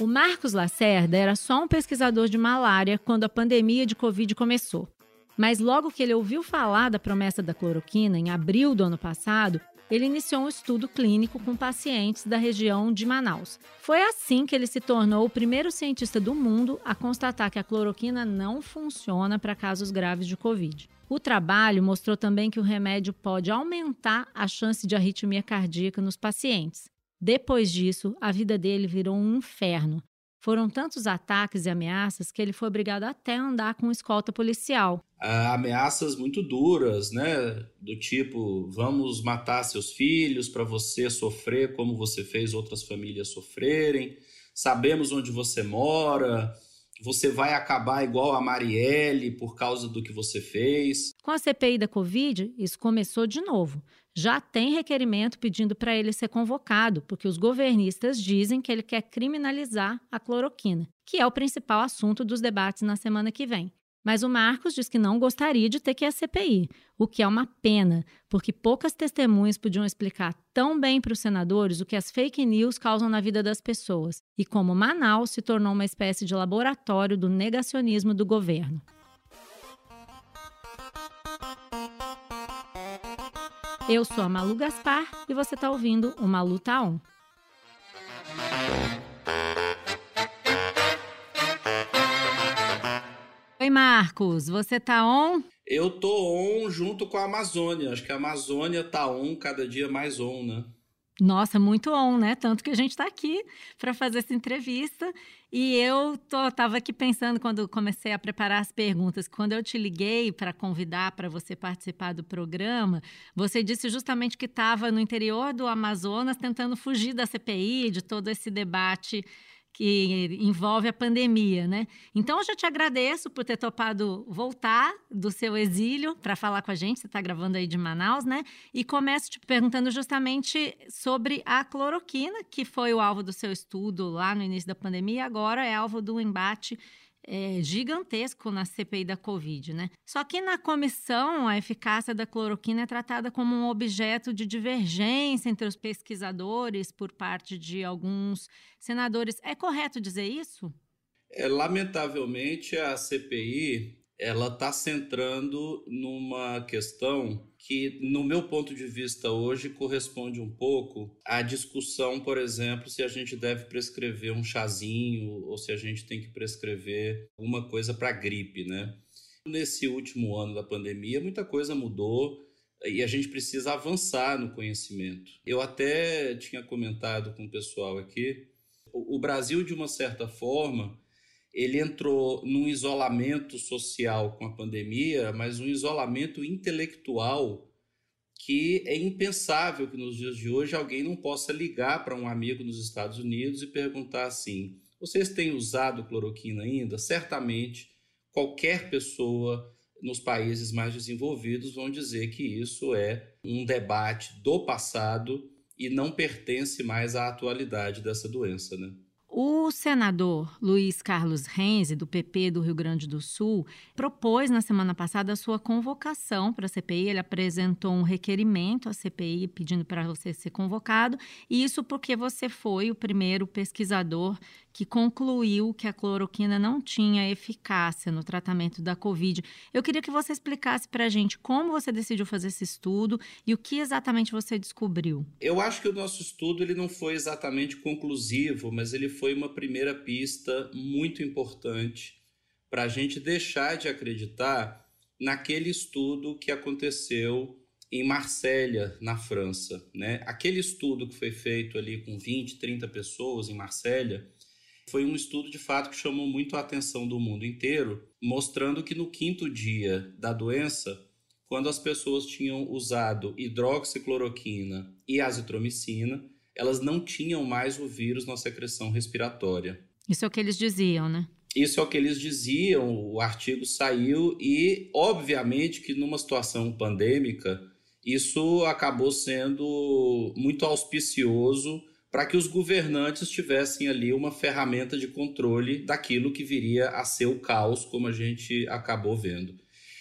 O Marcos Lacerda era só um pesquisador de malária quando a pandemia de Covid começou. Mas logo que ele ouviu falar da promessa da cloroquina, em abril do ano passado, ele iniciou um estudo clínico com pacientes da região de Manaus. Foi assim que ele se tornou o primeiro cientista do mundo a constatar que a cloroquina não funciona para casos graves de Covid. O trabalho mostrou também que o remédio pode aumentar a chance de arritmia cardíaca nos pacientes. Depois disso, a vida dele virou um inferno. Foram tantos ataques e ameaças que ele foi obrigado até a andar com escolta policial. Ah, ameaças muito duras, né? Do tipo, vamos matar seus filhos para você sofrer como você fez outras famílias sofrerem. Sabemos onde você mora, você vai acabar igual a Marielle por causa do que você fez. Com a CPI da Covid, isso começou de novo. Já tem requerimento pedindo para ele ser convocado, porque os governistas dizem que ele quer criminalizar a cloroquina, que é o principal assunto dos debates na semana que vem. Mas o Marcos diz que não gostaria de ter que ir à CPI, o que é uma pena, porque poucas testemunhas podiam explicar tão bem para os senadores o que as fake news causam na vida das pessoas e como Manaus se tornou uma espécie de laboratório do negacionismo do governo. Eu sou a Malu Gaspar e você está ouvindo o Malu Tá On. Oi, Marcos, você tá on? Eu tô on junto com a Amazônia. Acho que a Amazônia tá on cada dia mais on, né? Nossa, muito on, né? Tanto que a gente está aqui para fazer essa entrevista. E eu tô, tava aqui pensando quando comecei a preparar as perguntas, quando eu te liguei para convidar para você participar do programa, você disse justamente que estava no interior do Amazonas tentando fugir da CPI, de todo esse debate que envolve a pandemia, né? Então eu já te agradeço por ter topado voltar do seu exílio para falar com a gente. Você está gravando aí de Manaus, né? E começo te perguntando justamente sobre a cloroquina, que foi o alvo do seu estudo lá no início da pandemia, agora é alvo do embate é, gigantesco na CPI da Covid, né? Só que na comissão, a eficácia da cloroquina é tratada como um objeto de divergência entre os pesquisadores por parte de alguns senadores. É correto dizer isso? É, lamentavelmente, a CPI ela está centrando numa questão que, no meu ponto de vista hoje, corresponde um pouco à discussão, por exemplo, se a gente deve prescrever um chazinho ou se a gente tem que prescrever alguma coisa para gripe, né? Nesse último ano da pandemia, muita coisa mudou e a gente precisa avançar no conhecimento. Eu até tinha comentado com o pessoal aqui, o Brasil, de uma certa forma, ele entrou num isolamento social com a pandemia, mas um isolamento intelectual que é impensável que nos dias de hoje alguém não possa ligar para um amigo nos Estados Unidos e perguntar assim: vocês têm usado cloroquina ainda? Certamente qualquer pessoa nos países mais desenvolvidos vão dizer que isso é um debate do passado e não pertence mais à atualidade dessa doença, né? O senador Luiz Carlos Renzi, do PP do Rio Grande do Sul, propôs na semana passada a sua convocação para a CPI. Ele apresentou um requerimento à CPI pedindo para você ser convocado, e isso porque você foi o primeiro pesquisador que concluiu que a cloroquina não tinha eficácia no tratamento da Covid. Eu queria que você explicasse para a gente como você decidiu fazer esse estudo e o que exatamente você descobriu. Eu acho que o nosso estudo ele não foi exatamente conclusivo, mas ele foi uma primeira pista muito importante para a gente deixar de acreditar naquele estudo que aconteceu em Marsella, na França. Né? Aquele estudo que foi feito ali com 20, 30 pessoas em Marsella, foi um estudo de fato que chamou muito a atenção do mundo inteiro, mostrando que no quinto dia da doença, quando as pessoas tinham usado hidroxicloroquina e azitromicina, elas não tinham mais o vírus na secreção respiratória. Isso é o que eles diziam, né? Isso é o que eles diziam, o artigo saiu e, obviamente, que numa situação pandêmica, isso acabou sendo muito auspicioso para que os governantes tivessem ali uma ferramenta de controle daquilo que viria a ser o caos, como a gente acabou vendo.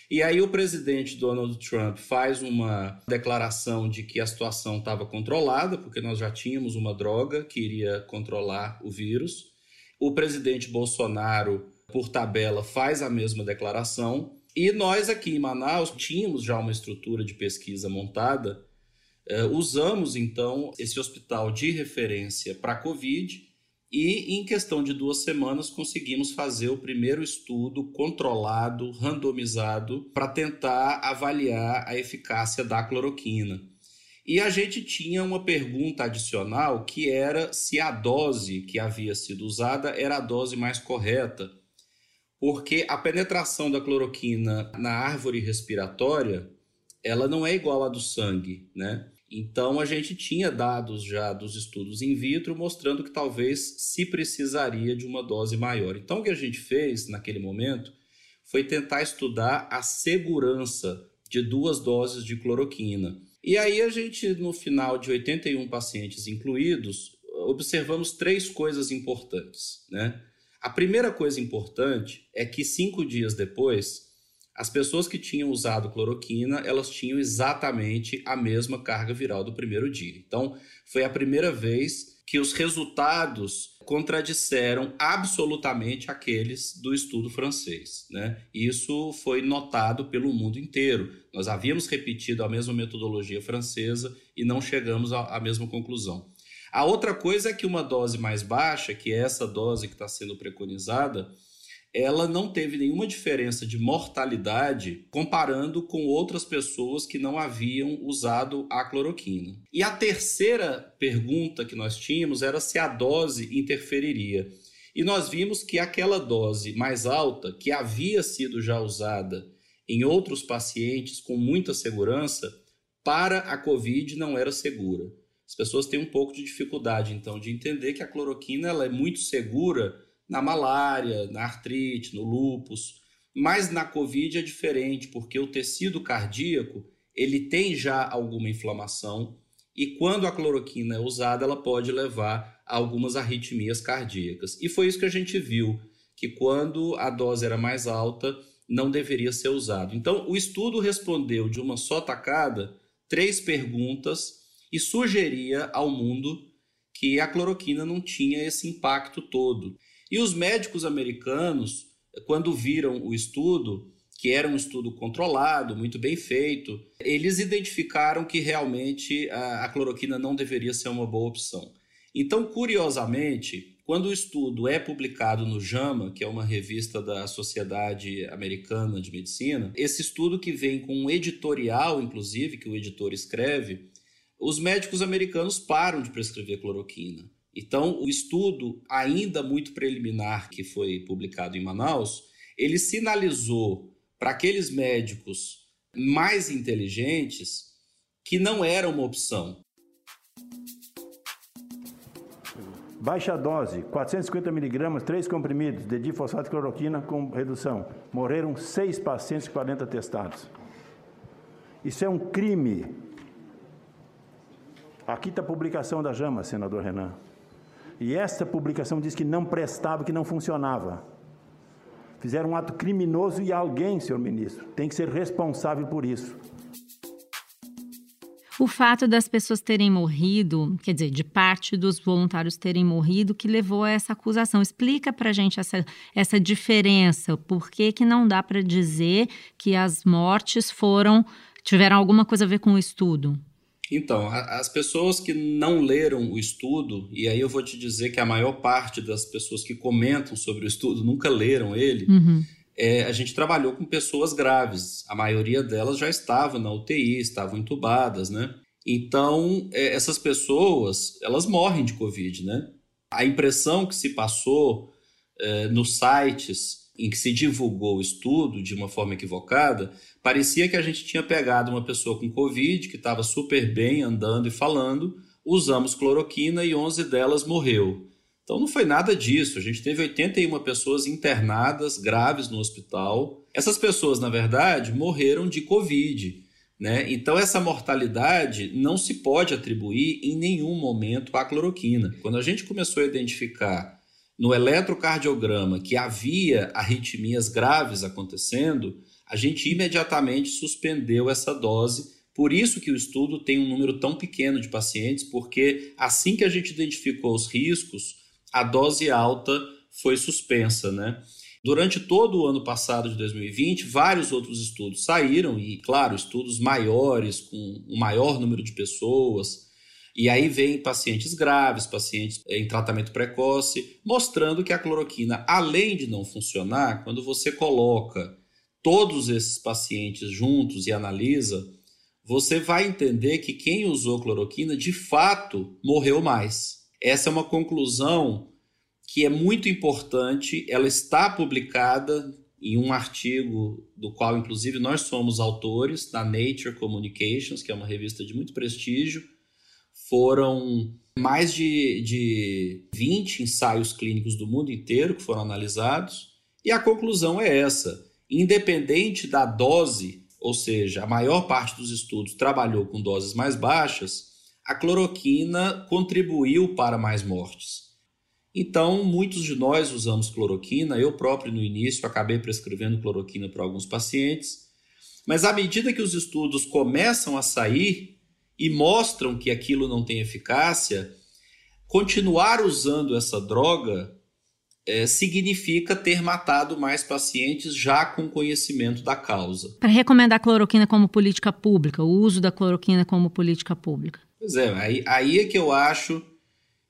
E aí o presidente Donald Trump faz uma declaração de que a situação estava controlada, porque nós já tínhamos uma droga que iria controlar o vírus. O presidente Bolsonaro, por tabela, faz a mesma declaração. E nós aqui em Manaus tínhamos já uma estrutura de pesquisa montada. Uh, usamos então esse hospital de referência para Covid e em questão de duas semanas conseguimos fazer o primeiro estudo controlado, randomizado, para tentar avaliar a eficácia da cloroquina. E a gente tinha uma pergunta adicional que era se a dose que havia sido usada era a dose mais correta, porque a penetração da cloroquina na árvore respiratória ela não é igual à do sangue, né? Então, a gente tinha dados já dos estudos in vitro mostrando que talvez se precisaria de uma dose maior. Então, o que a gente fez naquele momento foi tentar estudar a segurança de duas doses de cloroquina. E aí, a gente, no final de 81 pacientes incluídos, observamos três coisas importantes. Né? A primeira coisa importante é que cinco dias depois, as pessoas que tinham usado cloroquina, elas tinham exatamente a mesma carga viral do primeiro dia. Então, foi a primeira vez que os resultados contradisseram absolutamente aqueles do estudo francês. Né? Isso foi notado pelo mundo inteiro. Nós havíamos repetido a mesma metodologia francesa e não chegamos à mesma conclusão. A outra coisa é que uma dose mais baixa, que é essa dose que está sendo preconizada, ela não teve nenhuma diferença de mortalidade comparando com outras pessoas que não haviam usado a cloroquina. E a terceira pergunta que nós tínhamos era se a dose interferiria. E nós vimos que aquela dose mais alta, que havia sido já usada em outros pacientes com muita segurança, para a Covid não era segura. As pessoas têm um pouco de dificuldade, então, de entender que a cloroquina ela é muito segura na malária, na artrite, no lúpus. Mas na COVID é diferente, porque o tecido cardíaco ele tem já alguma inflamação e quando a cloroquina é usada, ela pode levar a algumas arritmias cardíacas. E foi isso que a gente viu, que quando a dose era mais alta, não deveria ser usado. Então, o estudo respondeu de uma só tacada três perguntas e sugeria ao mundo que a cloroquina não tinha esse impacto todo. E os médicos americanos, quando viram o estudo, que era um estudo controlado, muito bem feito, eles identificaram que realmente a, a cloroquina não deveria ser uma boa opção. Então, curiosamente, quando o estudo é publicado no JAMA, que é uma revista da Sociedade Americana de Medicina, esse estudo que vem com um editorial, inclusive, que o editor escreve, os médicos americanos param de prescrever cloroquina. Então, o estudo, ainda muito preliminar, que foi publicado em Manaus, ele sinalizou para aqueles médicos mais inteligentes que não era uma opção. Baixa dose, 450 miligramas, 3 comprimidos de difosfato de cloroquina com redução. Morreram 6 pacientes 40 testados. Isso é um crime. Aqui está a publicação da JAMA, senador Renan. E essa publicação diz que não prestava, que não funcionava. Fizeram um ato criminoso e alguém, senhor ministro, tem que ser responsável por isso. O fato das pessoas terem morrido, quer dizer, de parte dos voluntários terem morrido, que levou a essa acusação. Explica para gente essa, essa diferença. Por que, que não dá para dizer que as mortes foram tiveram alguma coisa a ver com o estudo? Então, as pessoas que não leram o estudo, e aí eu vou te dizer que a maior parte das pessoas que comentam sobre o estudo nunca leram ele, uhum. é, a gente trabalhou com pessoas graves. A maioria delas já estava na UTI, estavam entubadas, né? Então, é, essas pessoas, elas morrem de Covid, né? A impressão que se passou é, nos sites em que se divulgou o estudo de uma forma equivocada, parecia que a gente tinha pegado uma pessoa com Covid, que estava super bem andando e falando, usamos cloroquina e 11 delas morreu. Então não foi nada disso. A gente teve 81 pessoas internadas graves no hospital. Essas pessoas, na verdade, morreram de Covid. Né? Então, essa mortalidade não se pode atribuir em nenhum momento à cloroquina. Quando a gente começou a identificar no eletrocardiograma que havia arritmias graves acontecendo, a gente imediatamente suspendeu essa dose. Por isso que o estudo tem um número tão pequeno de pacientes, porque assim que a gente identificou os riscos, a dose alta foi suspensa, né? Durante todo o ano passado de 2020, vários outros estudos saíram, e, claro, estudos maiores, com um maior número de pessoas. E aí vem pacientes graves, pacientes em tratamento precoce, mostrando que a cloroquina, além de não funcionar, quando você coloca todos esses pacientes juntos e analisa, você vai entender que quem usou cloroquina de fato morreu mais. Essa é uma conclusão que é muito importante, ela está publicada em um artigo do qual, inclusive, nós somos autores, na Nature Communications, que é uma revista de muito prestígio. Foram mais de, de 20 ensaios clínicos do mundo inteiro que foram analisados, e a conclusão é essa: independente da dose, ou seja, a maior parte dos estudos trabalhou com doses mais baixas, a cloroquina contribuiu para mais mortes. Então, muitos de nós usamos cloroquina, eu próprio no início acabei prescrevendo cloroquina para alguns pacientes, mas à medida que os estudos começam a sair e mostram que aquilo não tem eficácia, continuar usando essa droga é, significa ter matado mais pacientes já com conhecimento da causa. Para recomendar a cloroquina como política pública, o uso da cloroquina como política pública. Pois é, aí, aí é que eu acho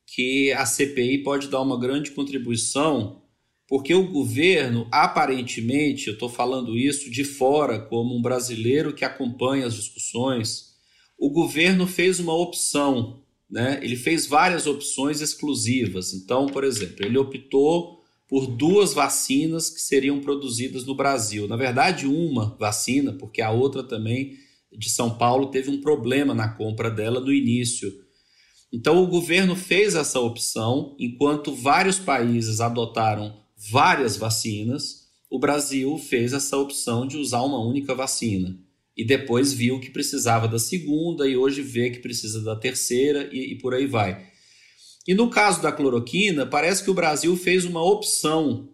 que a CPI pode dar uma grande contribuição, porque o governo, aparentemente, eu estou falando isso de fora, como um brasileiro que acompanha as discussões, o governo fez uma opção, né? ele fez várias opções exclusivas. Então, por exemplo, ele optou por duas vacinas que seriam produzidas no Brasil. Na verdade, uma vacina, porque a outra também de São Paulo teve um problema na compra dela no início então, o governo fez essa opção, enquanto vários países adotaram várias vacinas, o Brasil fez essa opção de usar uma única vacina. E depois viu que precisava da segunda, e hoje vê que precisa da terceira, e, e por aí vai. E no caso da cloroquina, parece que o Brasil fez uma opção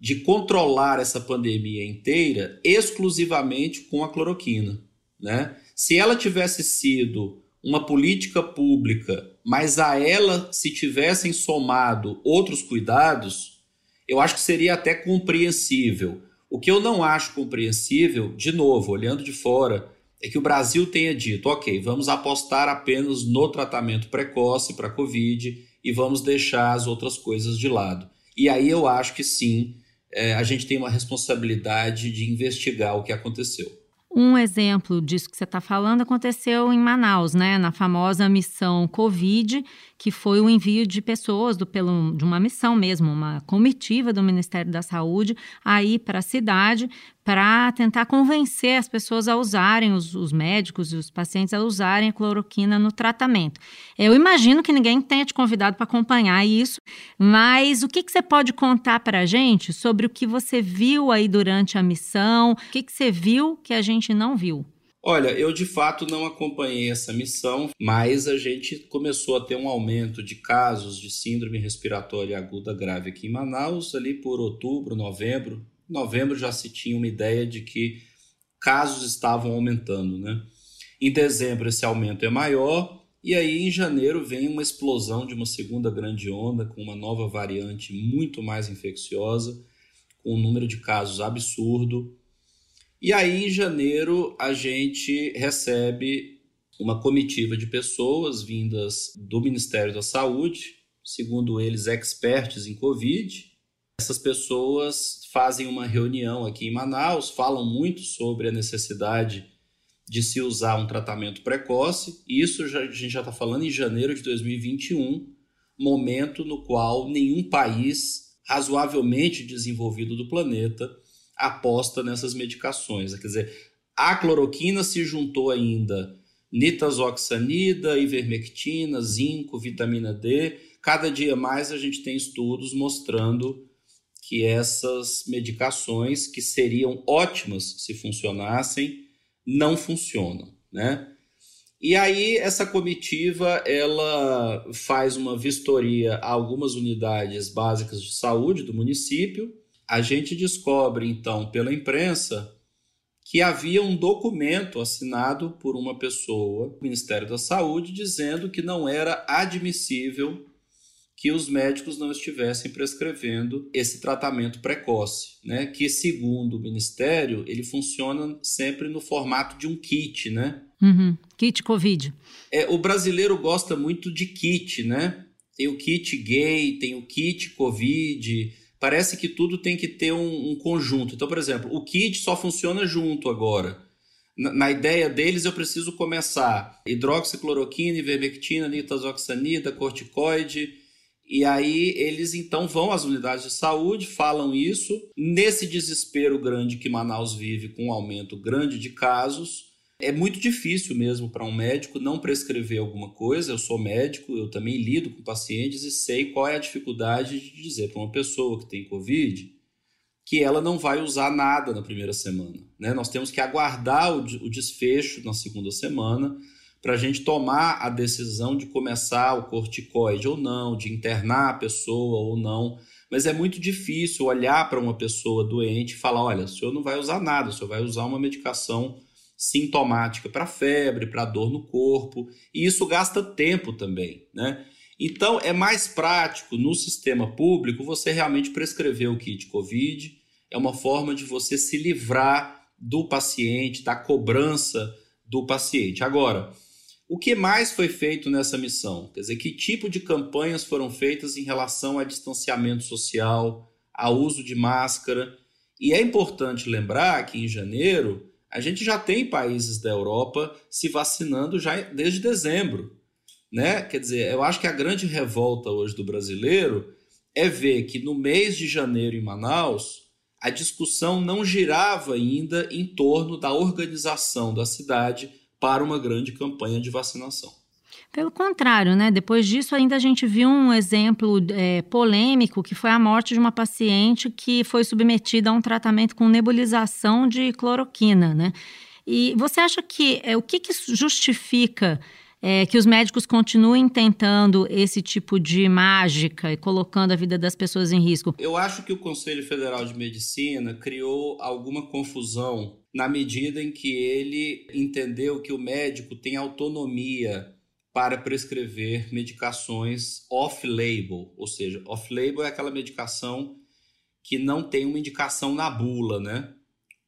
de controlar essa pandemia inteira exclusivamente com a cloroquina. Né? Se ela tivesse sido uma política pública, mas a ela se tivessem somado outros cuidados, eu acho que seria até compreensível. O que eu não acho compreensível, de novo, olhando de fora, é que o Brasil tenha dito: ok, vamos apostar apenas no tratamento precoce para a Covid e vamos deixar as outras coisas de lado. E aí eu acho que sim, é, a gente tem uma responsabilidade de investigar o que aconteceu. Um exemplo disso que você está falando aconteceu em Manaus, né, na famosa missão Covid, que foi o envio de pessoas do, pelo, de uma missão mesmo, uma comitiva do Ministério da Saúde, aí para a cidade, para tentar convencer as pessoas a usarem, os, os médicos e os pacientes a usarem a cloroquina no tratamento. Eu imagino que ninguém tenha te convidado para acompanhar isso, mas o que, que você pode contar para a gente sobre o que você viu aí durante a missão? O que, que você viu que a gente não viu? Olha, eu de fato não acompanhei essa missão, mas a gente começou a ter um aumento de casos de síndrome respiratória aguda grave aqui em Manaus, ali por outubro, novembro. Novembro já se tinha uma ideia de que casos estavam aumentando, né? Em dezembro esse aumento é maior, e aí em janeiro vem uma explosão de uma segunda grande onda com uma nova variante muito mais infecciosa, com um número de casos absurdo. E aí, em janeiro, a gente recebe uma comitiva de pessoas vindas do Ministério da Saúde, segundo eles, experts em Covid. Essas pessoas fazem uma reunião aqui em Manaus, falam muito sobre a necessidade de se usar um tratamento precoce. Isso já, a gente já está falando em janeiro de 2021, momento no qual nenhum país razoavelmente desenvolvido do planeta aposta nessas medicações. Quer dizer, a cloroquina se juntou ainda nitazoxanida, ivermectina, zinco, vitamina D. Cada dia mais a gente tem estudos mostrando que essas medicações, que seriam ótimas se funcionassem, não funcionam, né? E aí essa comitiva ela faz uma vistoria a algumas unidades básicas de saúde do município a gente descobre, então, pela imprensa, que havia um documento assinado por uma pessoa do Ministério da Saúde dizendo que não era admissível que os médicos não estivessem prescrevendo esse tratamento precoce, né? Que segundo o Ministério ele funciona sempre no formato de um kit, né? Uhum. Kit COVID. É, o brasileiro gosta muito de kit, né? Tem o kit gay, tem o kit COVID. Parece que tudo tem que ter um, um conjunto. Então, por exemplo, o kit só funciona junto agora. Na, ideia deles, eu preciso começar hidroxicloroquina, ivermectina, nitazoxanida, corticoide. E aí eles então vão às unidades de saúde, falam isso. Nesse desespero grande que Manaus vive, com um aumento grande de casos, é muito difícil mesmo para um médico não prescrever alguma coisa. Eu sou médico, eu também lido com pacientes e sei qual é a dificuldade de dizer para uma pessoa que tem Covid que ela não vai usar nada na primeira semana. Né? Nós temos que aguardar o, o desfecho na segunda semana para a gente tomar a decisão de começar o corticoide ou não, de internar a pessoa ou não. Mas é muito difícil olhar para uma pessoa doente e falar: olha, o senhor não vai usar nada, o senhor vai usar uma medicação sintomática para febre, para dor no corpo, e isso gasta tempo também, né? Então é mais prático no sistema público você realmente prescrever o kit COVID, é uma forma de você se livrar do paciente, da cobrança do paciente. Agora, o que mais foi feito nessa missão? Quer dizer, que tipo de campanhas foram feitas em relação a distanciamento social, a uso de máscara? E é importante lembrar que em janeiro a gente já tem países da Europa se vacinando já desde dezembro. Né? Quer dizer, eu acho que a grande revolta hoje do brasileiro é ver que no mês de janeiro em Manaus, a discussão não girava ainda em torno da organização da cidade para uma grande campanha de vacinação. Pelo contrário, né? Depois disso, ainda a gente viu um exemplo é, polêmico que foi a morte de uma paciente que foi submetida a um tratamento com nebulização de cloroquina, né? E você acha que é, o que, que justifica é, que os médicos continuem tentando esse tipo de mágica e colocando a vida das pessoas em risco? Eu acho que o Conselho Federal de Medicina criou alguma confusão na medida em que ele entendeu que o médico tem autonomia para prescrever medicações off-label, ou seja, off-label é aquela medicação que não tem uma indicação na bula, né?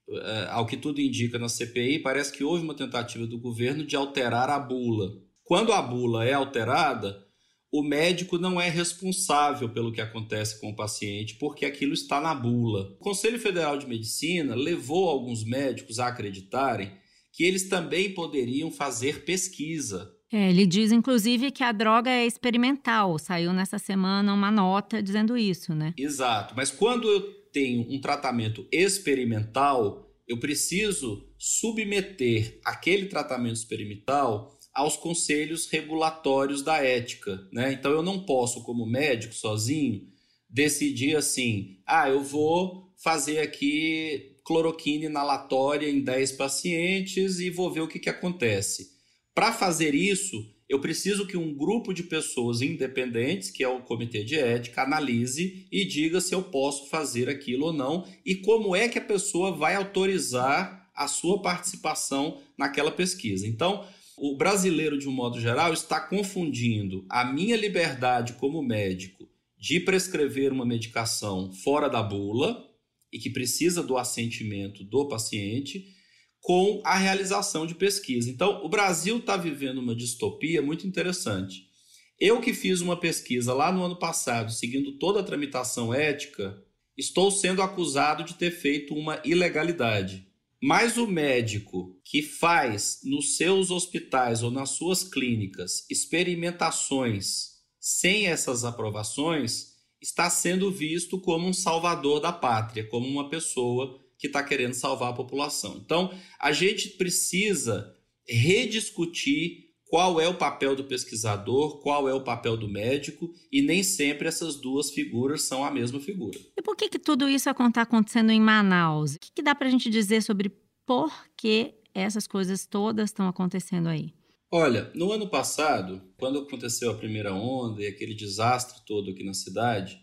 É, ao que tudo indica na CPI, parece que houve uma tentativa do governo de alterar a bula. Quando a bula é alterada, o médico não é responsável pelo que acontece com o paciente, porque aquilo está na bula. O Conselho Federal de Medicina levou alguns médicos a acreditarem que eles também poderiam fazer pesquisa é, ele diz, inclusive, que a droga é experimental. Saiu nessa semana uma nota dizendo isso, né? Exato. Mas quando eu tenho um tratamento experimental, eu preciso submeter aquele tratamento experimental aos conselhos regulatórios da ética, né? Então eu não posso, como médico sozinho, decidir assim: ah, eu vou fazer aqui cloroquina inalatória em 10 pacientes e vou ver o que, que acontece. Para fazer isso, eu preciso que um grupo de pessoas independentes, que é o comitê de ética, analise e diga se eu posso fazer aquilo ou não e como é que a pessoa vai autorizar a sua participação naquela pesquisa. Então, o brasileiro, de um modo geral, está confundindo a minha liberdade como médico de prescrever uma medicação fora da bula e que precisa do assentimento do paciente com a realização de pesquisa. Então, o Brasil está vivendo uma distopia muito interessante. Eu que fiz uma pesquisa lá no ano passado, seguindo toda a tramitação ética, estou sendo acusado de ter feito uma ilegalidade. Mas o médico que faz nos seus hospitais ou nas suas clínicas experimentações sem essas aprovações está sendo visto como um salvador da pátria, como uma pessoa que está querendo salvar a população. Então, a gente precisa rediscutir qual é o papel do pesquisador, qual é o papel do médico, e nem sempre essas duas figuras são a mesma figura. E por que, que tudo isso está acontecendo em Manaus? O que, que dá para a gente dizer sobre por que essas coisas todas estão acontecendo aí? Olha, no ano passado, quando aconteceu a primeira onda e aquele desastre todo aqui na cidade,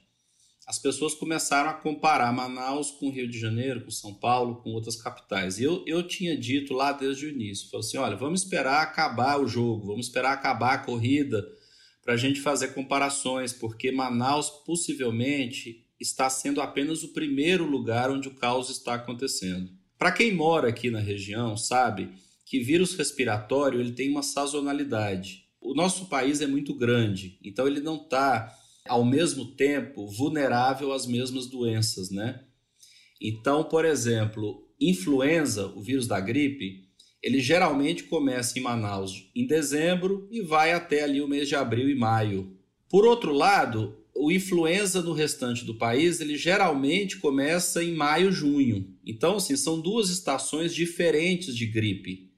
as pessoas começaram a comparar Manaus com Rio de Janeiro, com São Paulo, com outras capitais. E eu, eu tinha dito lá desde o início, falei assim, olha, vamos esperar acabar o jogo, vamos esperar acabar a corrida para a gente fazer comparações, porque Manaus possivelmente está sendo apenas o primeiro lugar onde o caos está acontecendo. Para quem mora aqui na região, sabe que vírus respiratório ele tem uma sazonalidade. O nosso país é muito grande, então ele não está ao mesmo tempo vulnerável às mesmas doenças, né? Então, por exemplo, influenza, o vírus da gripe, ele geralmente começa em Manaus em dezembro e vai até ali o mês de abril e maio. Por outro lado, o influenza no restante do país, ele geralmente começa em maio, junho. Então, assim, são duas estações diferentes de gripe.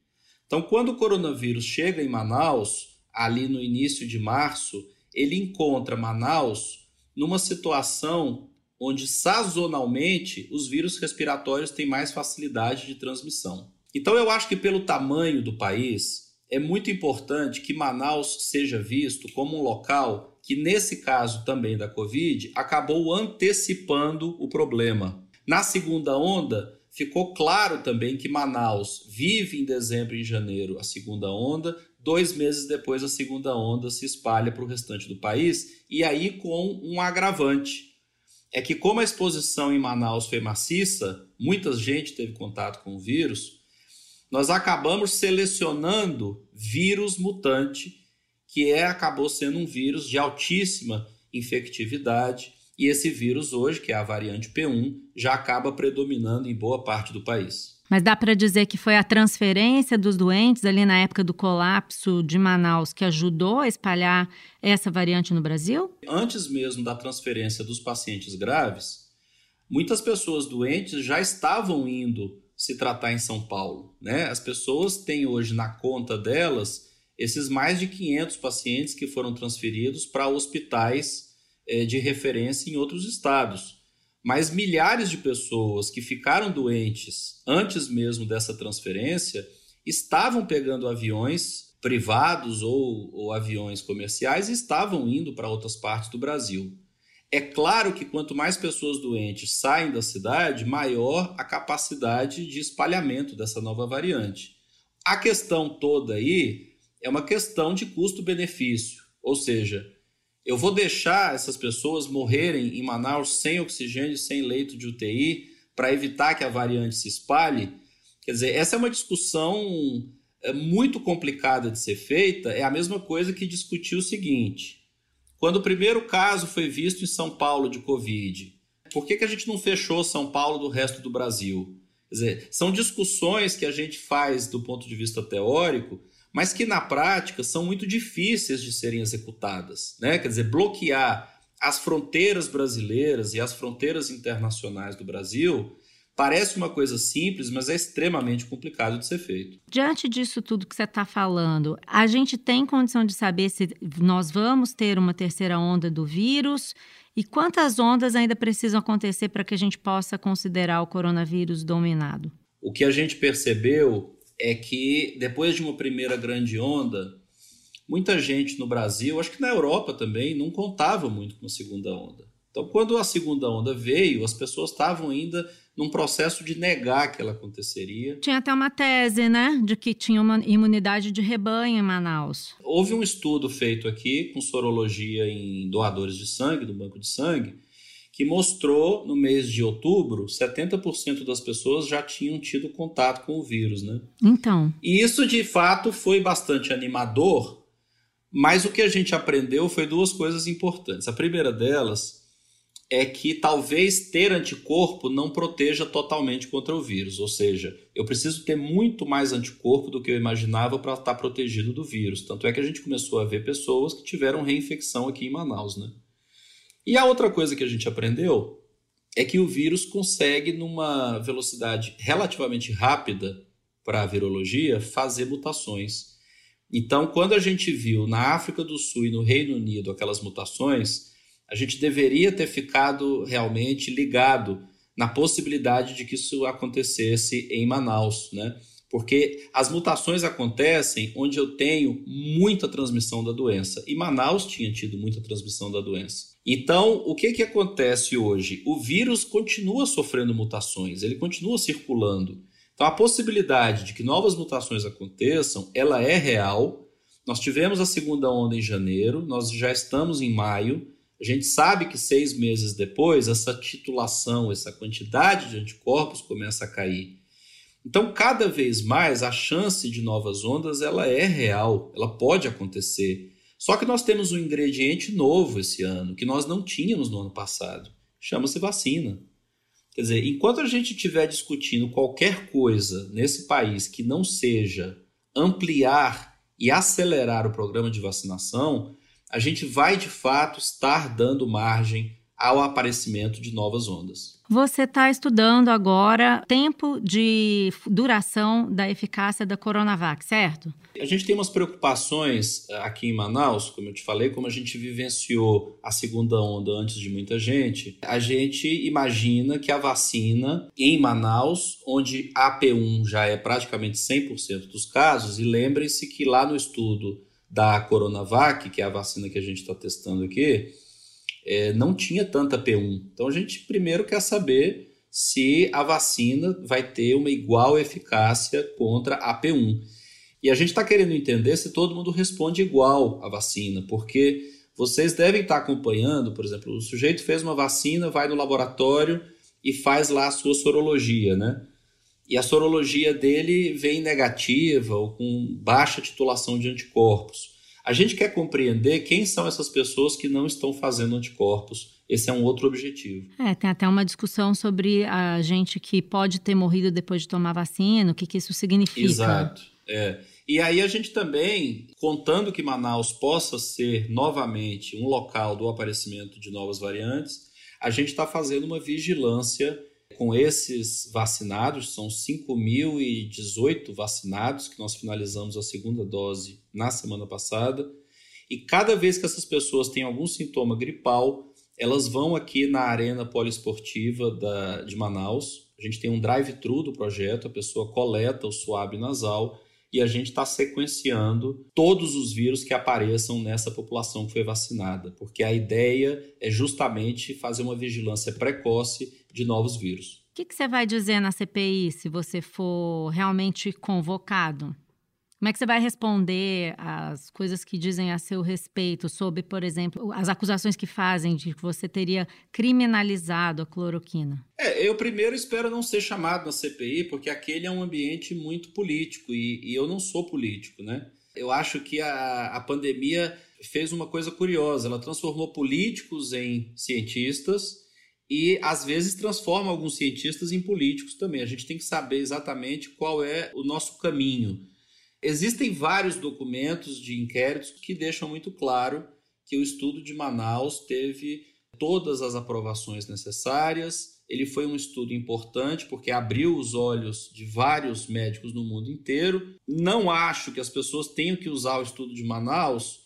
Então, quando o coronavírus chega em Manaus, ali no início de março, ele encontra Manaus numa situação onde sazonalmente os vírus respiratórios têm mais facilidade de transmissão. Então eu acho que pelo tamanho do país, é muito importante que Manaus seja visto como um local que, nesse caso também da Covid, acabou antecipando o problema. Na segunda onda, ficou claro também que Manaus vive em dezembro e janeiro a segunda onda, dois meses depois a segunda onda se espalha para o restante do país, e aí com um agravante. É que, como a exposição em Manaus foi maciça, muita gente teve contato com o vírus, nós acabamos selecionando vírus mutante, que é acabou sendo um vírus de altíssima infectividade, e esse vírus hoje, que é a variante P1, já acaba predominando em boa parte do país. Mas dá para dizer que foi a transferência dos doentes ali na época do colapso de Manaus que ajudou a espalhar essa variante no Brasil? Antes mesmo da transferência dos pacientes graves, muitas pessoas doentes já estavam indo se tratar em São Paulo. Né? As pessoas têm hoje na conta delas esses mais de 500 pacientes que foram transferidos para hospitais é, de referência em outros estados. Mas milhares de pessoas que ficaram doentes antes mesmo dessa transferência estavam pegando aviões privados ou, ou aviões comerciais e estavam indo para outras partes do Brasil. É claro que quanto mais pessoas doentes saem da cidade, maior a capacidade de espalhamento dessa nova variante. A questão toda aí é uma questão de custo-benefício, ou seja, eu vou deixar essas pessoas morrerem em Manaus sem oxigênio, sem leito de UTI, para evitar que a variante se espalhe? Quer dizer, essa é uma discussão é, muito complicada de ser feita. É a mesma coisa que discutir o seguinte: quando o primeiro caso foi visto em São Paulo de Covid, por que, que a gente não fechou São Paulo do resto do Brasil? Quer dizer, são discussões que a gente faz do ponto de vista teórico, mas que na prática são muito difíceis de serem executadas. Né? Quer dizer, bloquear as fronteiras brasileiras e as fronteiras internacionais do Brasil Parece uma coisa simples, mas é extremamente complicado de ser feito. Diante disso tudo que você está falando, a gente tem condição de saber se nós vamos ter uma terceira onda do vírus e quantas ondas ainda precisam acontecer para que a gente possa considerar o coronavírus dominado? O que a gente percebeu é que depois de uma primeira grande onda, muita gente no Brasil, acho que na Europa também, não contava muito com a segunda onda. Então, quando a segunda onda veio, as pessoas estavam ainda num processo de negar que ela aconteceria. Tinha até uma tese, né, de que tinha uma imunidade de rebanho em Manaus. Houve um estudo feito aqui com sorologia em doadores de sangue, do banco de sangue, que mostrou no mês de outubro 70% das pessoas já tinham tido contato com o vírus, né? Então. E isso de fato foi bastante animador, mas o que a gente aprendeu foi duas coisas importantes. A primeira delas é que talvez ter anticorpo não proteja totalmente contra o vírus. Ou seja, eu preciso ter muito mais anticorpo do que eu imaginava para estar protegido do vírus. Tanto é que a gente começou a ver pessoas que tiveram reinfecção aqui em Manaus. Né? E a outra coisa que a gente aprendeu é que o vírus consegue, numa velocidade relativamente rápida para a virologia, fazer mutações. Então, quando a gente viu na África do Sul e no Reino Unido aquelas mutações a gente deveria ter ficado realmente ligado na possibilidade de que isso acontecesse em Manaus, né? Porque as mutações acontecem onde eu tenho muita transmissão da doença. E Manaus tinha tido muita transmissão da doença. Então, o que, que acontece hoje? O vírus continua sofrendo mutações, ele continua circulando. Então, a possibilidade de que novas mutações aconteçam, ela é real, Nós tivemos a segunda onda em janeiro, nós já estamos em maio. A gente sabe que seis meses depois, essa titulação, essa quantidade de anticorpos começa a cair. Então, cada vez mais, a chance de novas ondas ela é real, ela pode acontecer. Só que nós temos um ingrediente novo esse ano, que nós não tínhamos no ano passado. Chama-se vacina. Quer dizer, enquanto a gente estiver discutindo qualquer coisa nesse país que não seja ampliar e acelerar o programa de vacinação, a gente vai de fato estar dando margem ao aparecimento de novas ondas. Você está estudando agora tempo de duração da eficácia da Coronavac, certo? A gente tem umas preocupações eh, aqui em Manaus, como eu te falei, como a gente vivenciou a segunda onda antes de muita gente. A gente imagina que a vacina em Manaus, onde a AP1 já é praticamente 100% dos casos, e lembrem-se que lá no estudo da Coronavac, que é a vacina que a gente está testando aqui, é, não tinha tanta P1. Então a gente primeiro quer saber se a vacina vai ter uma igual eficácia contra a P1. E a gente está querendo entender se todo mundo responde igual à vacina, porque vocês devem estar tá acompanhando, por exemplo, o sujeito fez uma vacina, vai no laboratório e faz lá a sua sorologia, né? E a sorologia dele vem negativa ou com baixa titulação de anticorpos. A gente quer compreender quem são essas pessoas que não estão fazendo anticorpos. Esse é um outro objetivo. É, tem até uma discussão sobre a gente que pode ter morrido depois de tomar vacina, o que, que isso significa. Exato. É. E aí a gente também, contando que Manaus possa ser novamente um local do aparecimento de novas variantes, a gente está fazendo uma vigilância com esses vacinados, são 5.018 vacinados que nós finalizamos a segunda dose na semana passada. E cada vez que essas pessoas têm algum sintoma gripal, elas vão aqui na arena poliesportiva da, de Manaus. A gente tem um drive-thru do projeto, a pessoa coleta o suave nasal e a gente está sequenciando todos os vírus que apareçam nessa população que foi vacinada, porque a ideia é justamente fazer uma vigilância precoce de novos vírus. O que, que você vai dizer na CPI se você for realmente convocado? Como é que você vai responder às coisas que dizem a seu respeito sobre, por exemplo, as acusações que fazem de que você teria criminalizado a cloroquina? É, eu primeiro espero não ser chamado na CPI, porque aquele é um ambiente muito político e, e eu não sou político, né? Eu acho que a, a pandemia fez uma coisa curiosa, ela transformou políticos em cientistas e às vezes transforma alguns cientistas em políticos também. A gente tem que saber exatamente qual é o nosso caminho. Existem vários documentos de inquéritos que deixam muito claro que o estudo de Manaus teve todas as aprovações necessárias. Ele foi um estudo importante porque abriu os olhos de vários médicos no mundo inteiro. Não acho que as pessoas tenham que usar o estudo de Manaus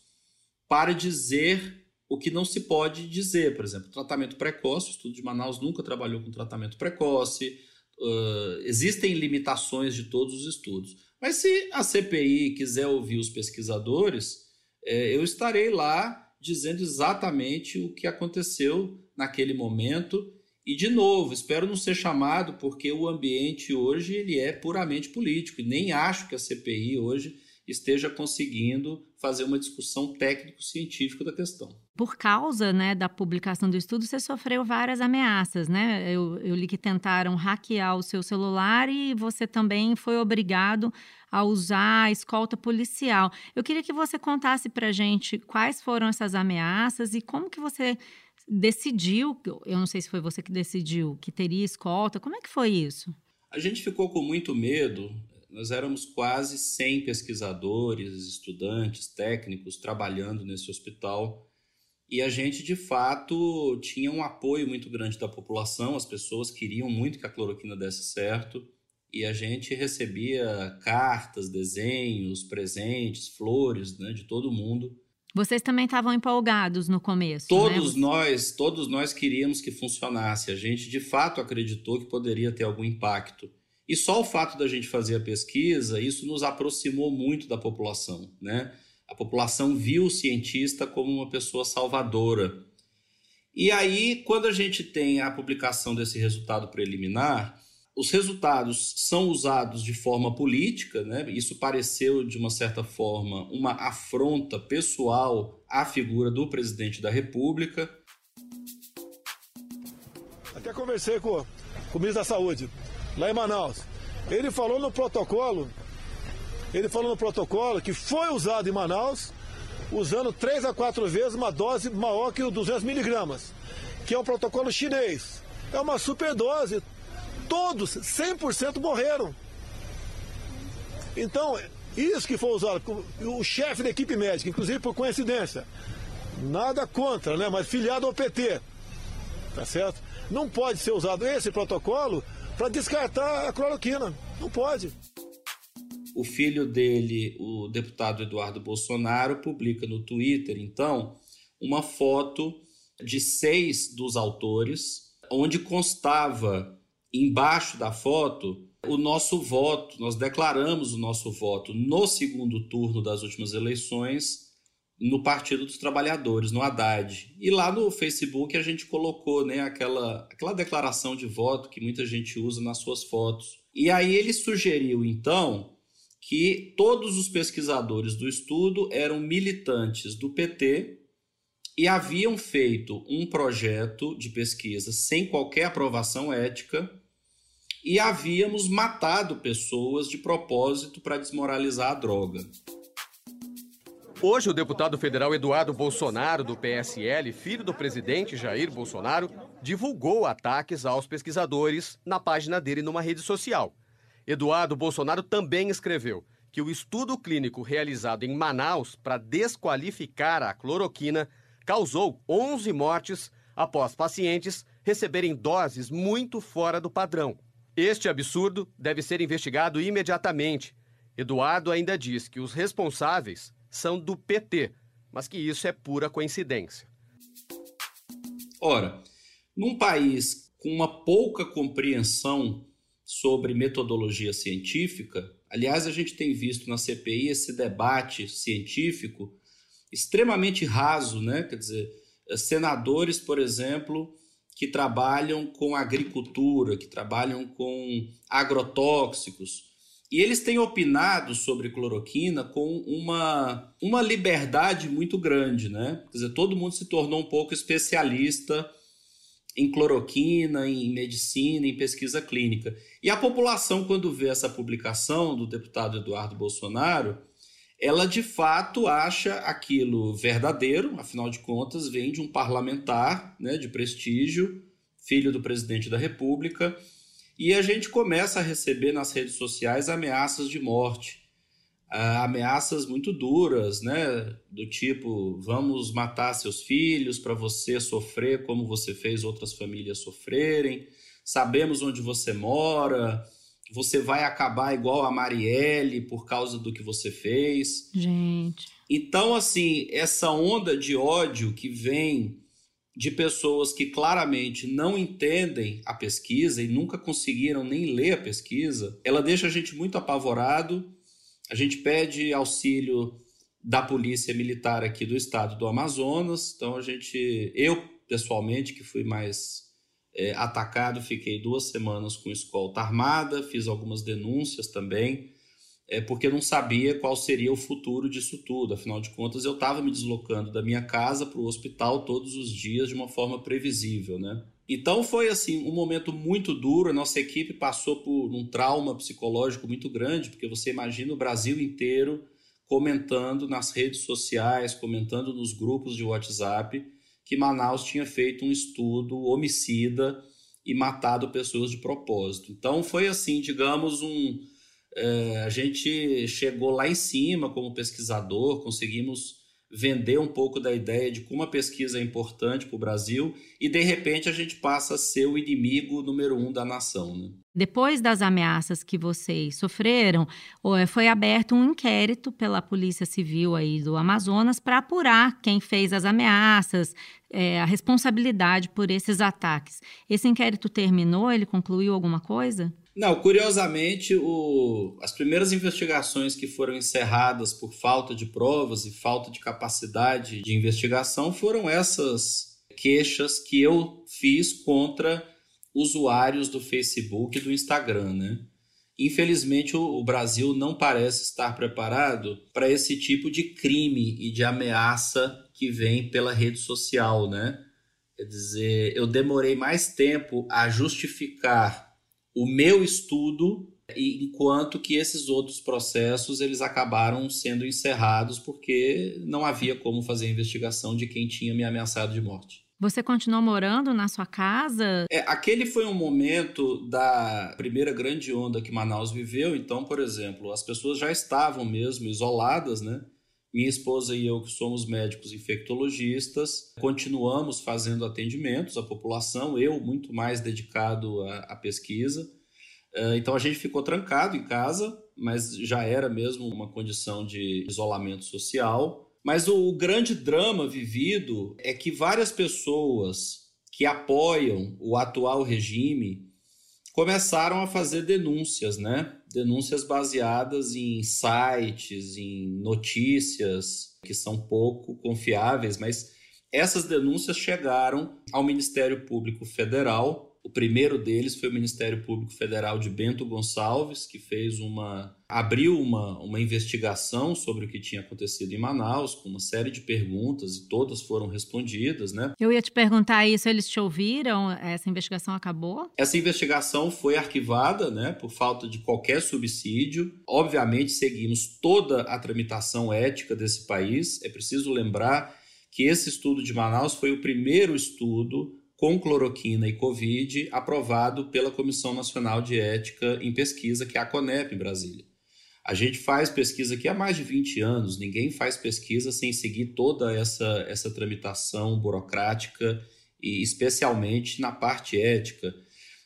para dizer o que não se pode dizer, por exemplo, tratamento precoce, o estudo de Manaus nunca trabalhou com tratamento precoce, uh, existem limitações de todos os estudos. Mas se a CPI quiser ouvir os pesquisadores, é, eu estarei lá dizendo exatamente o que aconteceu naquele momento. E, de novo, espero não ser chamado, porque o ambiente hoje ele é puramente político, e nem acho que a CPI hoje esteja conseguindo fazer uma discussão técnico-científica da questão. Por causa né, da publicação do estudo, você sofreu várias ameaças, né? Eu, eu li que tentaram hackear o seu celular e você também foi obrigado a usar a escolta policial. Eu queria que você contasse para gente quais foram essas ameaças e como que você decidiu, eu não sei se foi você que decidiu, que teria escolta, como é que foi isso? A gente ficou com muito medo nós éramos quase 100 pesquisadores, estudantes, técnicos trabalhando nesse hospital e a gente, de fato, tinha um apoio muito grande da população, as pessoas queriam muito que a cloroquina desse certo e a gente recebia cartas, desenhos, presentes, flores né, de todo mundo. Vocês também estavam empolgados no começo, né? Todos né? nós, todos nós queríamos que funcionasse. A gente de fato acreditou que poderia ter algum impacto. E só o fato da gente fazer a pesquisa, isso nos aproximou muito da população, né? A população viu o cientista como uma pessoa salvadora. E aí, quando a gente tem a publicação desse resultado preliminar, os resultados são usados de forma política, né? isso pareceu, de uma certa forma, uma afronta pessoal à figura do presidente da República. Até conversei com, com o ministro da Saúde, lá em Manaus. Ele falou no protocolo, ele falou no protocolo que foi usado em Manaus, usando três a quatro vezes uma dose maior que o 200 miligramas, que é um protocolo chinês. É uma superdose Todos, 100% morreram. Então, isso que foi usado, o chefe da equipe médica, inclusive por coincidência, nada contra, né? Mas filiado ao PT, tá certo? Não pode ser usado esse protocolo para descartar a cloroquina. Não pode. O filho dele, o deputado Eduardo Bolsonaro, publica no Twitter, então, uma foto de seis dos autores, onde constava embaixo da foto o nosso voto, nós declaramos o nosso voto no segundo turno das últimas eleições no Partido dos Trabalhadores, no Haddad. E lá no Facebook a gente colocou né, aquela, aquela declaração de voto que muita gente usa nas suas fotos. E aí ele sugeriu, então, que todos os pesquisadores do estudo eram militantes do PT e haviam feito um projeto de pesquisa sem qualquer aprovação ética e havíamos matado pessoas de propósito para desmoralizar a droga. Hoje, o deputado federal Eduardo Bolsonaro, do PSL, filho do presidente Jair Bolsonaro, divulgou ataques aos pesquisadores na página dele numa rede social. Eduardo Bolsonaro também escreveu que o estudo clínico realizado em Manaus para desqualificar a cloroquina causou 11 mortes após pacientes receberem doses muito fora do padrão. Este absurdo deve ser investigado imediatamente. Eduardo ainda diz que os responsáveis são do PT, mas que isso é pura coincidência. Ora, num país com uma pouca compreensão sobre metodologia científica, aliás, a gente tem visto na CPI esse debate científico extremamente raso, né? Quer dizer, senadores, por exemplo, que trabalham com agricultura, que trabalham com agrotóxicos. E eles têm opinado sobre cloroquina com uma, uma liberdade muito grande, né? Quer dizer, todo mundo se tornou um pouco especialista em cloroquina, em medicina, em pesquisa clínica. E a população, quando vê essa publicação do deputado Eduardo Bolsonaro, ela de fato acha aquilo verdadeiro, afinal de contas, vem de um parlamentar né, de prestígio, filho do presidente da República, e a gente começa a receber nas redes sociais ameaças de morte. Uh, ameaças muito duras, né? Do tipo, vamos matar seus filhos para você sofrer como você fez outras famílias sofrerem, sabemos onde você mora, você vai acabar igual a Marielle por causa do que você fez. Gente. Então, assim, essa onda de ódio que vem de pessoas que claramente não entendem a pesquisa e nunca conseguiram nem ler a pesquisa, ela deixa a gente muito apavorado. A gente pede auxílio da polícia militar aqui do estado do Amazonas. Então a gente, eu pessoalmente que fui mais é, atacado, fiquei duas semanas com escolta armada, fiz algumas denúncias também, é, porque não sabia qual seria o futuro disso tudo. Afinal de contas, eu estava me deslocando da minha casa para o hospital todos os dias de uma forma previsível, né? Então foi assim um momento muito duro. A nossa equipe passou por um trauma psicológico muito grande, porque você imagina o Brasil inteiro comentando nas redes sociais, comentando nos grupos de WhatsApp que Manaus tinha feito um estudo homicida e matado pessoas de propósito. Então foi assim, digamos, um. É, a gente chegou lá em cima como pesquisador, conseguimos vender um pouco da ideia de como a pesquisa é importante para o Brasil e de repente a gente passa a ser o inimigo número um da nação. Né? Depois das ameaças que vocês sofreram, é, foi aberto um inquérito pela Polícia Civil aí do Amazonas para apurar quem fez as ameaças, é, a responsabilidade por esses ataques. Esse inquérito terminou? Ele concluiu alguma coisa? Não, curiosamente, o, as primeiras investigações que foram encerradas por falta de provas e falta de capacidade de investigação foram essas queixas que eu fiz contra usuários do Facebook e do Instagram, né? Infelizmente, o Brasil não parece estar preparado para esse tipo de crime e de ameaça que vem pela rede social, né? Quer dizer, eu demorei mais tempo a justificar o meu estudo enquanto que esses outros processos eles acabaram sendo encerrados porque não havia como fazer a investigação de quem tinha me ameaçado de morte. Você continuou morando na sua casa? É, aquele foi um momento da primeira grande onda que Manaus viveu. Então, por exemplo, as pessoas já estavam mesmo isoladas, né? Minha esposa e eu, que somos médicos infectologistas, continuamos fazendo atendimentos à população, eu muito mais dedicado à, à pesquisa. Uh, então a gente ficou trancado em casa, mas já era mesmo uma condição de isolamento social. Mas o, o grande drama vivido é que várias pessoas que apoiam o atual regime começaram a fazer denúncias, né? Denúncias baseadas em sites, em notícias que são pouco confiáveis, mas essas denúncias chegaram ao Ministério Público Federal o primeiro deles foi o Ministério Público Federal de Bento Gonçalves, que fez uma abriu uma, uma investigação sobre o que tinha acontecido em Manaus, com uma série de perguntas e todas foram respondidas, né? Eu ia te perguntar isso, eles te ouviram? Essa investigação acabou? Essa investigação foi arquivada, né, por falta de qualquer subsídio. Obviamente seguimos toda a tramitação ética desse país. É preciso lembrar que esse estudo de Manaus foi o primeiro estudo com cloroquina e Covid, aprovado pela Comissão Nacional de Ética em Pesquisa, que é a CONEP em Brasília. A gente faz pesquisa aqui há mais de 20 anos, ninguém faz pesquisa sem seguir toda essa, essa tramitação burocrática e especialmente na parte ética.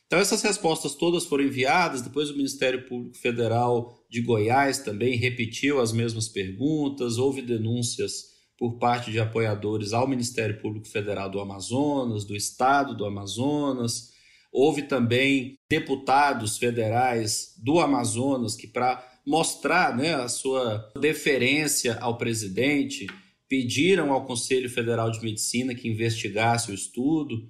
Então essas respostas todas foram enviadas, depois o Ministério Público Federal de Goiás também repetiu as mesmas perguntas, houve denúncias por parte de apoiadores ao Ministério Público Federal do Amazonas, do Estado do Amazonas. Houve também deputados federais do Amazonas que, para mostrar né, a sua deferência ao presidente, pediram ao Conselho Federal de Medicina que investigasse o estudo.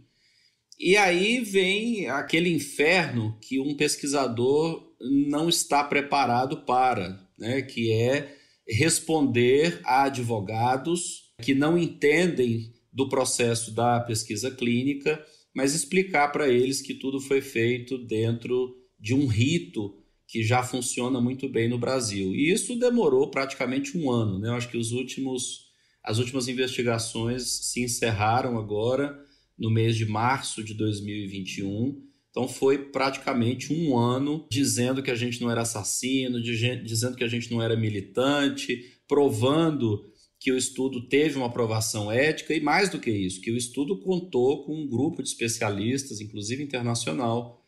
E aí vem aquele inferno que um pesquisador não está preparado para, né, que é responder a advogados que não entendem do processo da pesquisa clínica, mas explicar para eles que tudo foi feito dentro de um rito que já funciona muito bem no Brasil. E isso demorou praticamente um ano. Né? Eu acho que os últimos, as últimas investigações se encerraram agora, no mês de março de 2021. Então foi praticamente um ano dizendo que a gente não era assassino, dizendo que a gente não era militante, provando que o estudo teve uma aprovação ética e mais do que isso, que o estudo contou com um grupo de especialistas, inclusive internacional,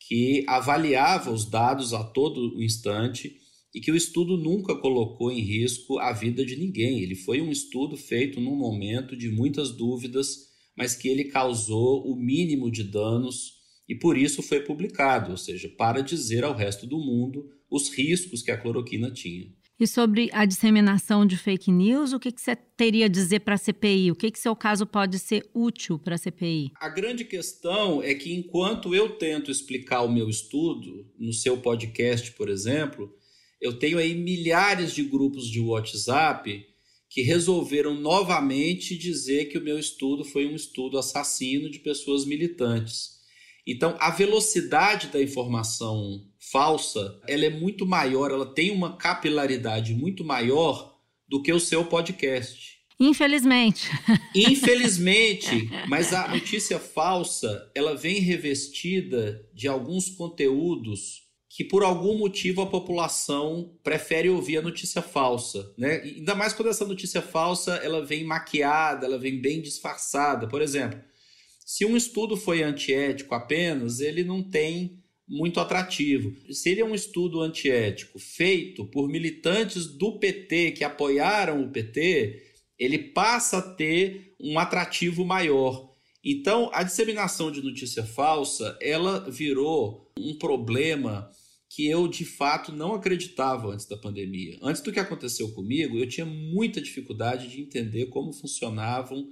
que avaliava os dados a todo instante e que o estudo nunca colocou em risco a vida de ninguém. Ele foi um estudo feito num momento de muitas dúvidas, mas que ele causou o mínimo de danos e por isso foi publicado, ou seja, para dizer ao resto do mundo os riscos que a cloroquina tinha. E sobre a disseminação de fake news, o que, que você teria a dizer para a CPI? O que, que seu caso pode ser útil para a CPI? A grande questão é que enquanto eu tento explicar o meu estudo, no seu podcast, por exemplo, eu tenho aí milhares de grupos de WhatsApp que resolveram novamente dizer que o meu estudo foi um estudo assassino de pessoas militantes. Então, a velocidade da informação falsa, ela é muito maior, ela tem uma capilaridade muito maior do que o seu podcast. Infelizmente. Infelizmente, mas a notícia falsa, ela vem revestida de alguns conteúdos que por algum motivo a população prefere ouvir a notícia falsa, né? E ainda mais quando essa notícia falsa, ela vem maquiada, ela vem bem disfarçada. Por exemplo, se um estudo foi antiético apenas, ele não tem muito atrativo. Se ele é um estudo antiético feito por militantes do PT que apoiaram o PT, ele passa a ter um atrativo maior. Então, a disseminação de notícia falsa, ela virou um problema que eu de fato não acreditava antes da pandemia. Antes do que aconteceu comigo, eu tinha muita dificuldade de entender como funcionavam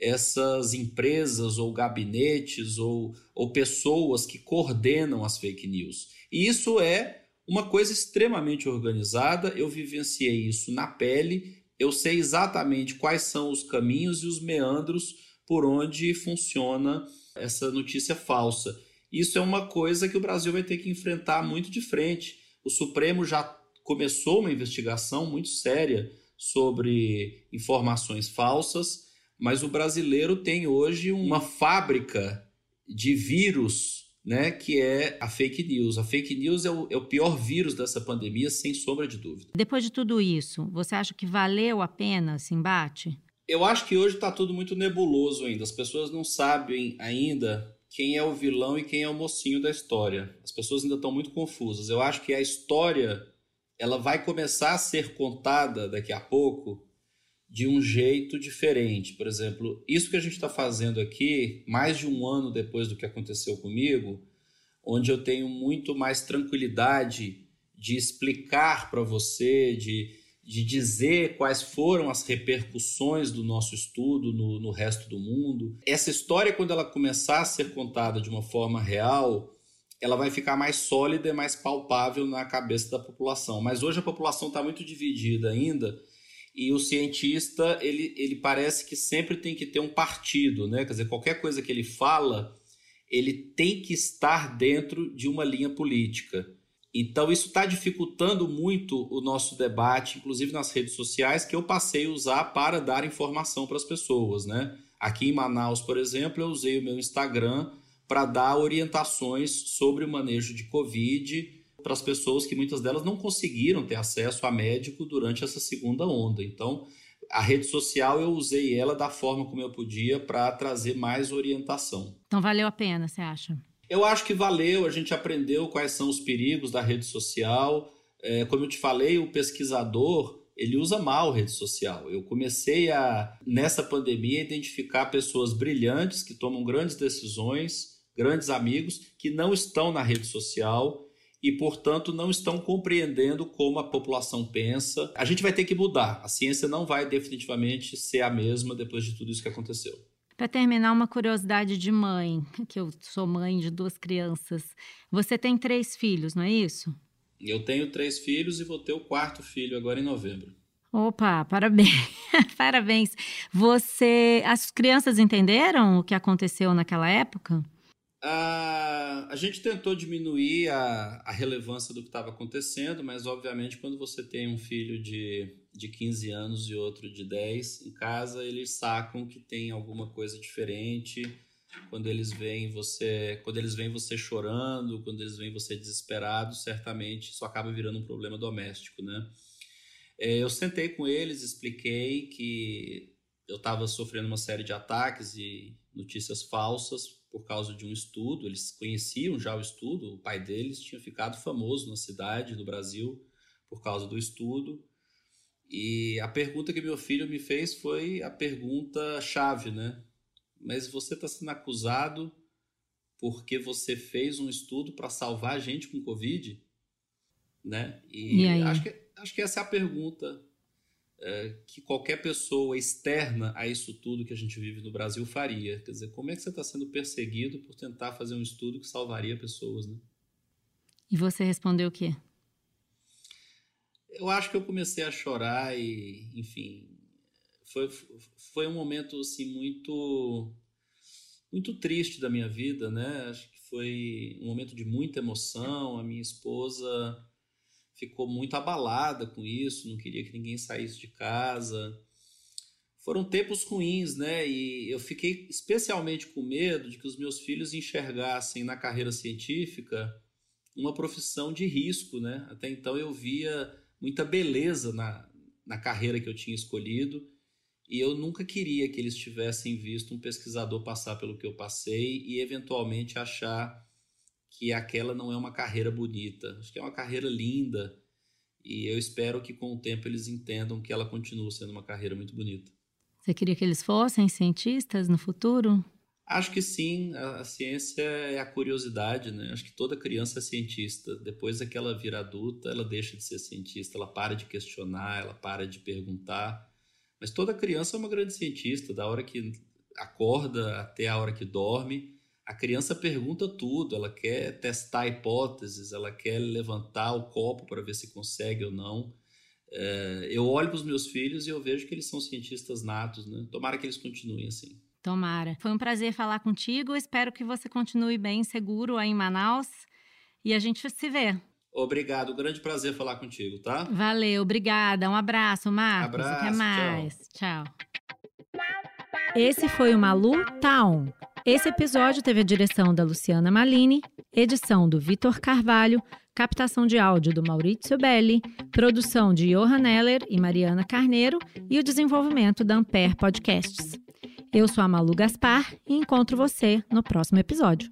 essas empresas ou gabinetes ou, ou pessoas que coordenam as fake news. E isso é uma coisa extremamente organizada. Eu vivenciei isso na pele. Eu sei exatamente quais são os caminhos e os meandros por onde funciona essa notícia falsa. Isso é uma coisa que o Brasil vai ter que enfrentar muito de frente. O Supremo já começou uma investigação muito séria sobre informações falsas, mas o brasileiro tem hoje uma fábrica de vírus, né, que é a fake news. A fake news é o, é o pior vírus dessa pandemia, sem sombra de dúvida. Depois de tudo isso, você acha que valeu a pena esse embate? Eu acho que hoje está tudo muito nebuloso ainda. As pessoas não sabem ainda quem é o vilão e quem é o mocinho da história. As pessoas ainda estão muito confusas. Eu acho que a história ela vai começar a ser contada daqui a pouco de um jeito diferente. Por exemplo, isso que a gente está fazendo aqui, mais de um ano depois do que aconteceu comigo, onde eu tenho muito mais tranquilidade de explicar para você, de, de dizer quais foram as repercussões do nosso estudo no, no resto do mundo. Essa história, quando ela começar a ser contada de uma forma real, ela vai ficar mais sólida e mais palpável na cabeça da população. Mas hoje a população está muito dividida ainda e o cientista ele, ele parece que sempre tem que ter um partido, né? Quer dizer, qualquer coisa que ele fala, ele tem que estar dentro de uma linha política. Então isso está dificultando muito o nosso debate, inclusive nas redes sociais, que eu passei a usar para dar informação para as pessoas, né? Aqui em Manaus, por exemplo, eu usei o meu Instagram para dar orientações sobre o manejo de Covid para as pessoas que muitas delas não conseguiram ter acesso a médico durante essa segunda onda. Então, a rede social eu usei ela da forma como eu podia para trazer mais orientação. Então, valeu a pena, você acha? Eu acho que valeu, a gente aprendeu quais são os perigos da rede social. É, como eu te falei, o pesquisador ele usa mal a rede social. Eu comecei a, nessa pandemia, identificar pessoas brilhantes que tomam grandes decisões grandes amigos que não estão na rede social e, portanto, não estão compreendendo como a população pensa. A gente vai ter que mudar. A ciência não vai definitivamente ser a mesma depois de tudo isso que aconteceu. Para terminar, uma curiosidade de mãe, que eu sou mãe de duas crianças. Você tem três filhos, não é isso? Eu tenho três filhos e vou ter o quarto filho agora em novembro. Opa, parabéns. parabéns. Você, as crianças entenderam o que aconteceu naquela época? A, a gente tentou diminuir a, a relevância do que estava acontecendo, mas obviamente quando você tem um filho de, de 15 anos e outro de 10 em casa, eles sacam que tem alguma coisa diferente. Quando eles veem você, quando eles veem você chorando, quando eles veem você desesperado, certamente isso acaba virando um problema doméstico, né? É, eu sentei com eles, expliquei que eu estava sofrendo uma série de ataques e notícias falsas por causa de um estudo, eles conheciam já o estudo, o pai deles tinha ficado famoso na cidade, no Brasil, por causa do estudo. E a pergunta que meu filho me fez foi a pergunta chave, né? Mas você está sendo acusado porque você fez um estudo para salvar a gente com Covid? Né? E, e acho, que, acho que essa é a pergunta é, que qualquer pessoa externa a isso tudo que a gente vive no Brasil faria. Quer dizer, como é que você está sendo perseguido por tentar fazer um estudo que salvaria pessoas, né? E você respondeu o quê? Eu acho que eu comecei a chorar e, enfim, foi, foi um momento assim muito muito triste da minha vida, né? Acho que foi um momento de muita emoção. A minha esposa ficou muito abalada com isso, não queria que ninguém saísse de casa. Foram tempos ruins, né? E eu fiquei especialmente com medo de que os meus filhos enxergassem na carreira científica uma profissão de risco, né? Até então eu via muita beleza na, na carreira que eu tinha escolhido e eu nunca queria que eles tivessem visto um pesquisador passar pelo que eu passei e eventualmente achar que aquela não é uma carreira bonita. Acho que é uma carreira linda e eu espero que com o tempo eles entendam que ela continua sendo uma carreira muito bonita. Você queria que eles fossem cientistas no futuro? Acho que sim. A, a ciência é a curiosidade, né? Acho que toda criança é cientista. Depois que ela vira adulta, ela deixa de ser cientista, ela para de questionar, ela para de perguntar. Mas toda criança é uma grande cientista. Da hora que acorda até a hora que dorme. A criança pergunta tudo, ela quer testar hipóteses, ela quer levantar o copo para ver se consegue ou não. É, eu olho para os meus filhos e eu vejo que eles são cientistas natos, né? Tomara que eles continuem assim. Tomara. Foi um prazer falar contigo. Espero que você continue bem seguro aí em Manaus e a gente se vê. Obrigado, grande prazer falar contigo, tá? Valeu, obrigada. Um abraço, Marcos. Abraço, Até mais. tchau. tchau. Esse foi o Malu Town. Esse episódio teve a direção da Luciana Malini, edição do Vitor Carvalho, captação de áudio do Maurício Belli, produção de Johan Heller e Mariana Carneiro e o desenvolvimento da Ampere Podcasts. Eu sou a Malu Gaspar e encontro você no próximo episódio.